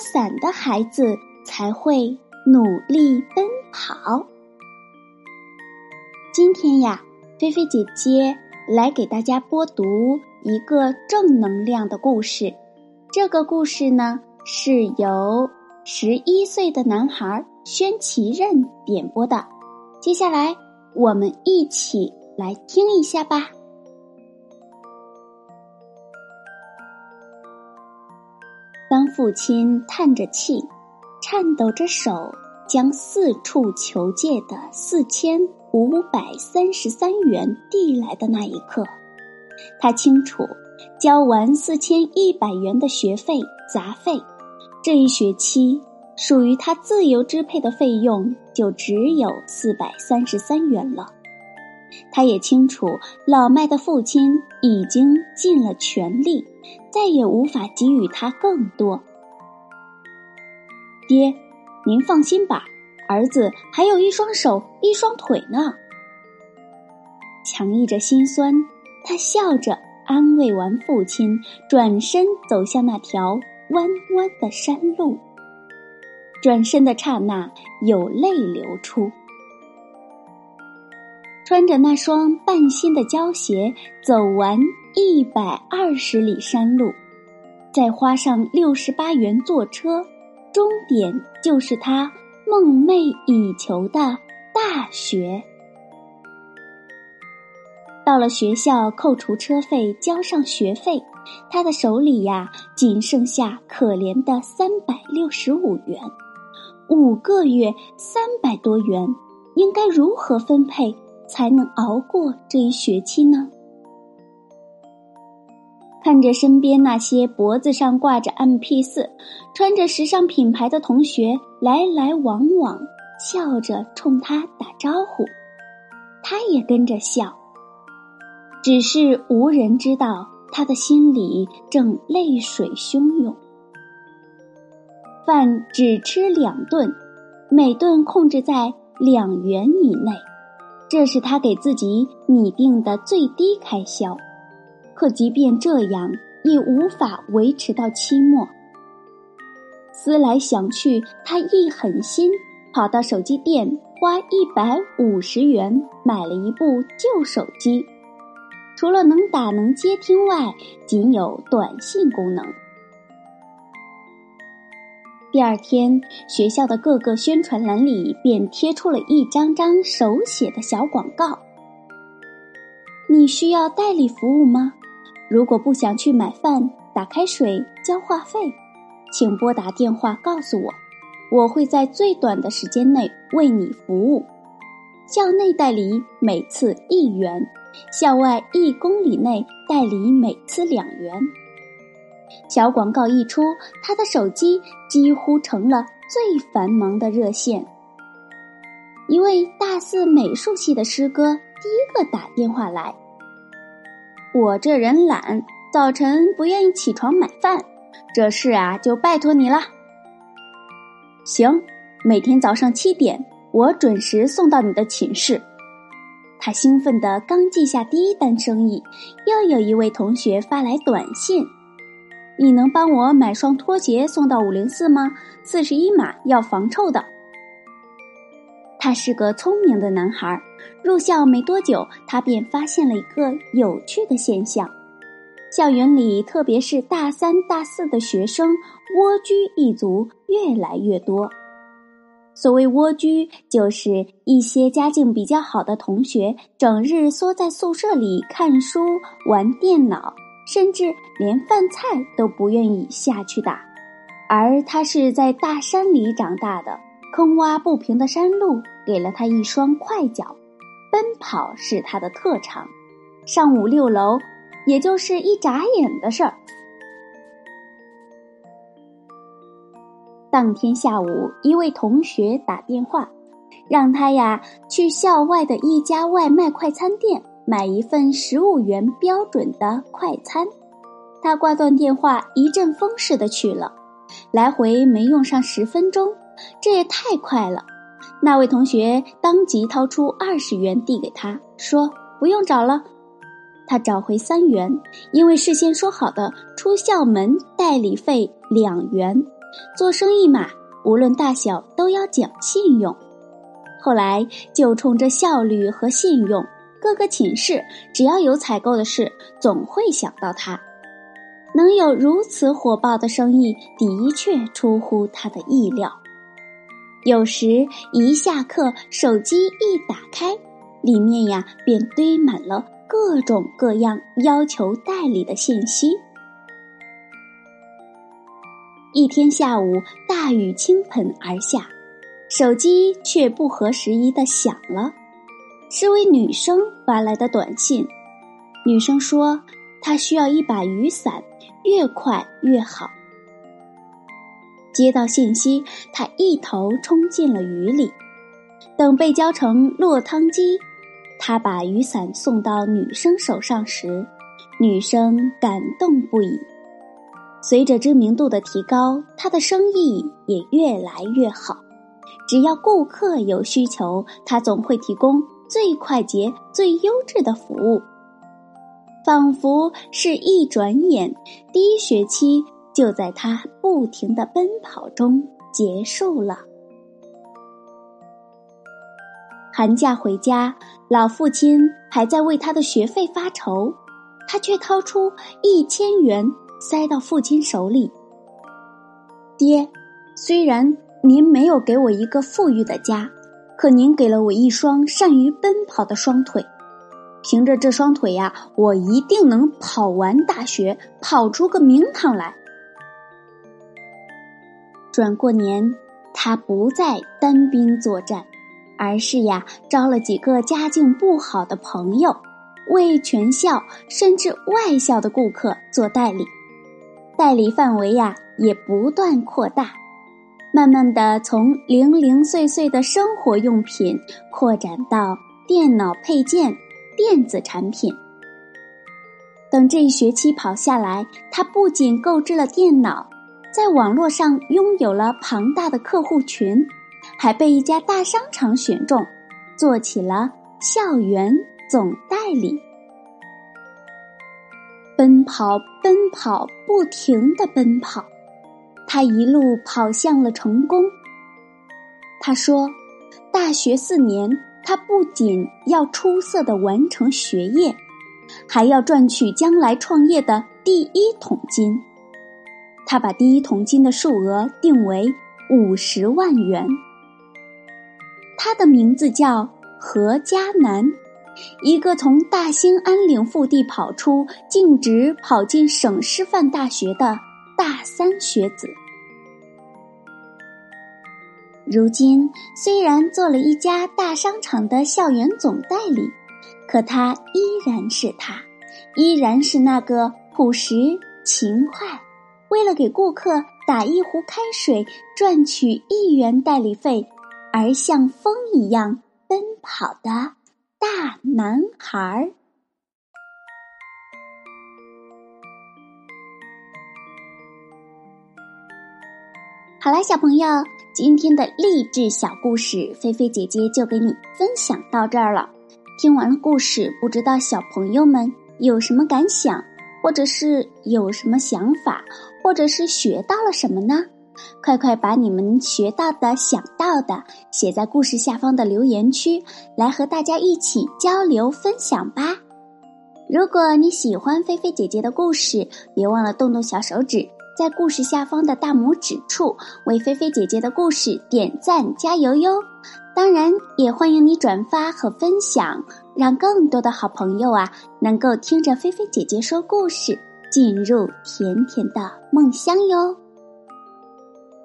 伞的孩子才会努力奔跑。今天呀，菲菲姐姐来给大家播读一个正能量的故事。这个故事呢，是由十一岁的男孩宣其任点播的。接下来，我们一起来听一下吧。当父亲叹着气，颤抖着手将四处求借的四千五百三十三元递来的那一刻，他清楚，交完四千一百元的学费杂费，这一学期属于他自由支配的费用就只有四百三十三元了。他也清楚，老麦的父亲已经尽了全力，再也无法给予他更多。爹，您放心吧，儿子还有一双手一双腿呢。强抑着心酸，他笑着安慰完父亲，转身走向那条弯弯的山路。转身的刹那，有泪流出。穿着那双半新的胶鞋，走完一百二十里山路，再花上六十八元坐车，终点就是他梦寐以求的大学。到了学校，扣除车费，交上学费，他的手里呀，仅剩下可怜的三百六十五元。五个月，三百多元，应该如何分配？才能熬过这一学期呢？看着身边那些脖子上挂着 M P 四、穿着时尚品牌的同学来来往往，笑着冲他打招呼，他也跟着笑。只是无人知道他的心里正泪水汹涌。饭只吃两顿，每顿控制在两元以内。这是他给自己拟定的最低开销，可即便这样，也无法维持到期末。思来想去，他一狠心，跑到手机店，花一百五十元买了一部旧手机，除了能打能接听外，仅有短信功能。第二天，学校的各个宣传栏里便贴出了一张张手写的小广告。你需要代理服务吗？如果不想去买饭、打开水、交话费，请拨打电话告诉我，我会在最短的时间内为你服务。校内代理每次一元，校外一公里内代理每次两元。小广告一出，他的手机几乎成了最繁忙的热线。一位大四美术系的师哥第一个打电话来：“我这人懒，早晨不愿意起床买饭，这事啊就拜托你了。”行，每天早上七点，我准时送到你的寝室。他兴奋的刚记下第一单生意，又有一位同学发来短信。你能帮我买双拖鞋送到五零四吗？四十一码，要防臭的。他是个聪明的男孩，入校没多久，他便发现了一个有趣的现象：校园里，特别是大三、大四的学生，蜗居一族越来越多。所谓蜗居，就是一些家境比较好的同学，整日缩在宿舍里看书、玩电脑。甚至连饭菜都不愿意下去打，而他是在大山里长大的，坑洼不平的山路给了他一双快脚，奔跑是他的特长，上五六楼也就是一眨眼的事儿。当天下午，一位同学打电话，让他呀去校外的一家外卖快餐店买一份十五元标准的快餐。他挂断电话，一阵风似的去了，来回没用上十分钟，这也太快了。那位同学当即掏出二十元递给他，说：“不用找了。”他找回三元，因为事先说好的出校门代理费两元。做生意嘛，无论大小都要讲信用。后来就冲着效率和信用，各个寝室只要有采购的事，总会想到他。能有如此火爆的生意，的确出乎他的意料。有时一下课，手机一打开，里面呀便堆满了各种各样要求代理的信息。一天下午，大雨倾盆而下，手机却不合时宜的响了，是位女生发来的短信。女生说，她需要一把雨伞，越快越好。接到信息，她一头冲进了雨里。等被浇成落汤鸡，她把雨伞送到女生手上时，女生感动不已。随着知名度的提高，他的生意也越来越好。只要顾客有需求，他总会提供最快捷、最优质的服务。仿佛是一转眼，第一学期就在他不停的奔跑中结束了。寒假回家，老父亲还在为他的学费发愁，他却掏出一千元。塞到父亲手里。爹，虽然您没有给我一个富裕的家，可您给了我一双善于奔跑的双腿。凭着这双腿呀，我一定能跑完大学，跑出个名堂来。转过年，他不再单兵作战，而是呀，招了几个家境不好的朋友，为全校甚至外校的顾客做代理。代理范围呀也不断扩大，慢慢的从零零碎碎的生活用品扩展到电脑配件、电子产品。等这一学期跑下来，他不仅购置了电脑，在网络上拥有了庞大的客户群，还被一家大商场选中，做起了校园总代理。奔跑，奔跑，不停的奔跑，他一路跑向了成功。他说：“大学四年，他不仅要出色的完成学业，还要赚取将来创业的第一桶金。他把第一桶金的数额定为五十万元。他的名字叫何家南。”一个从大兴安岭腹地跑出，径直跑进省师范大学的大三学子，如今虽然做了一家大商场的校园总代理，可他依然是他，依然是那个朴实勤快，为了给顾客打一壶开水赚取一元代理费而像风一样奔跑的。大男孩儿，好了，小朋友，今天的励志小故事，菲菲姐姐就给你分享到这儿了。听完了故事，不知道小朋友们有什么感想，或者是有什么想法，或者是学到了什么呢？快快把你们学到的、想到的写在故事下方的留言区，来和大家一起交流分享吧！如果你喜欢菲菲姐姐的故事，别忘了动动小手指，在故事下方的大拇指处为菲菲姐姐的故事点赞加油哟！当然，也欢迎你转发和分享，让更多的好朋友啊能够听着菲菲姐姐说故事，进入甜甜的梦乡哟！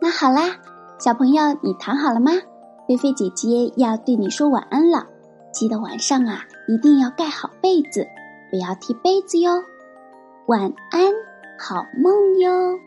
那好啦，小朋友，你躺好了吗？菲菲姐姐要对你说晚安了。记得晚上啊一定要盖好被子，不要踢被子哟。晚安，好梦哟。